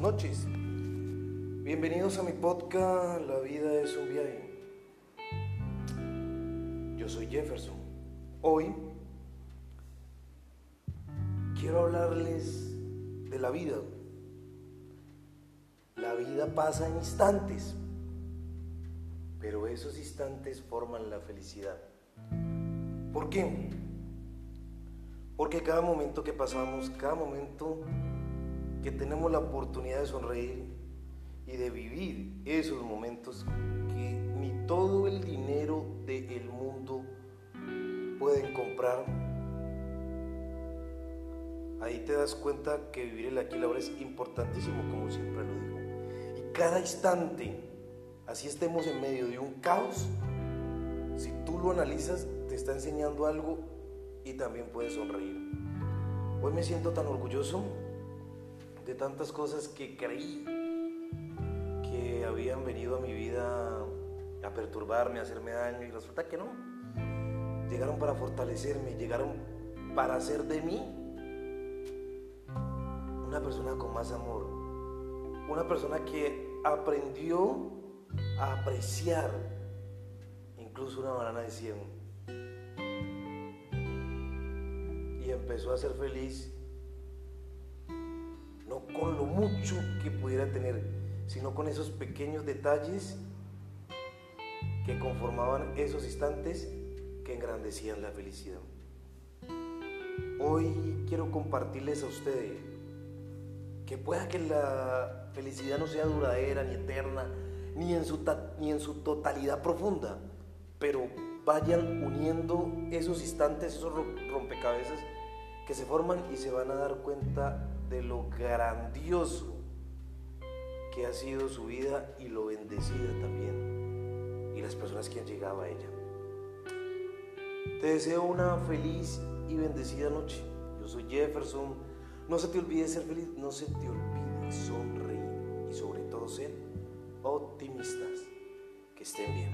noches. Bienvenidos a mi podcast La vida es un viaje. Yo soy Jefferson. Hoy quiero hablarles de la vida. La vida pasa en instantes, pero esos instantes forman la felicidad. ¿Por qué? Porque cada momento que pasamos, cada momento que tenemos la oportunidad de sonreír y de vivir esos momentos que ni todo el dinero del mundo pueden comprar, ahí te das cuenta que vivir el aquí y ahora es importantísimo, como siempre lo digo. Y cada instante, así estemos en medio de un caos, si tú lo analizas, te está enseñando algo y también puedes sonreír. Hoy me siento tan orgulloso de tantas cosas que creí que habían venido a mi vida a perturbarme, a hacerme daño y resulta que no. Llegaron para fortalecerme, llegaron para hacer de mí una persona con más amor, una persona que aprendió a apreciar incluso una banana de 100 y empezó a ser feliz no con lo mucho que pudiera tener, sino con esos pequeños detalles que conformaban esos instantes que engrandecían la felicidad. Hoy quiero compartirles a ustedes que pueda que la felicidad no sea duradera ni eterna, ni en su, ni en su totalidad profunda, pero vayan uniendo esos instantes, esos rompecabezas que se forman y se van a dar cuenta de lo grandioso que ha sido su vida y lo bendecida también y las personas que han llegado a ella. Te deseo una feliz y bendecida noche. Yo soy Jefferson. No se te olvide ser feliz, no se te olvide sonreír y sobre todo ser optimistas. Que estén bien.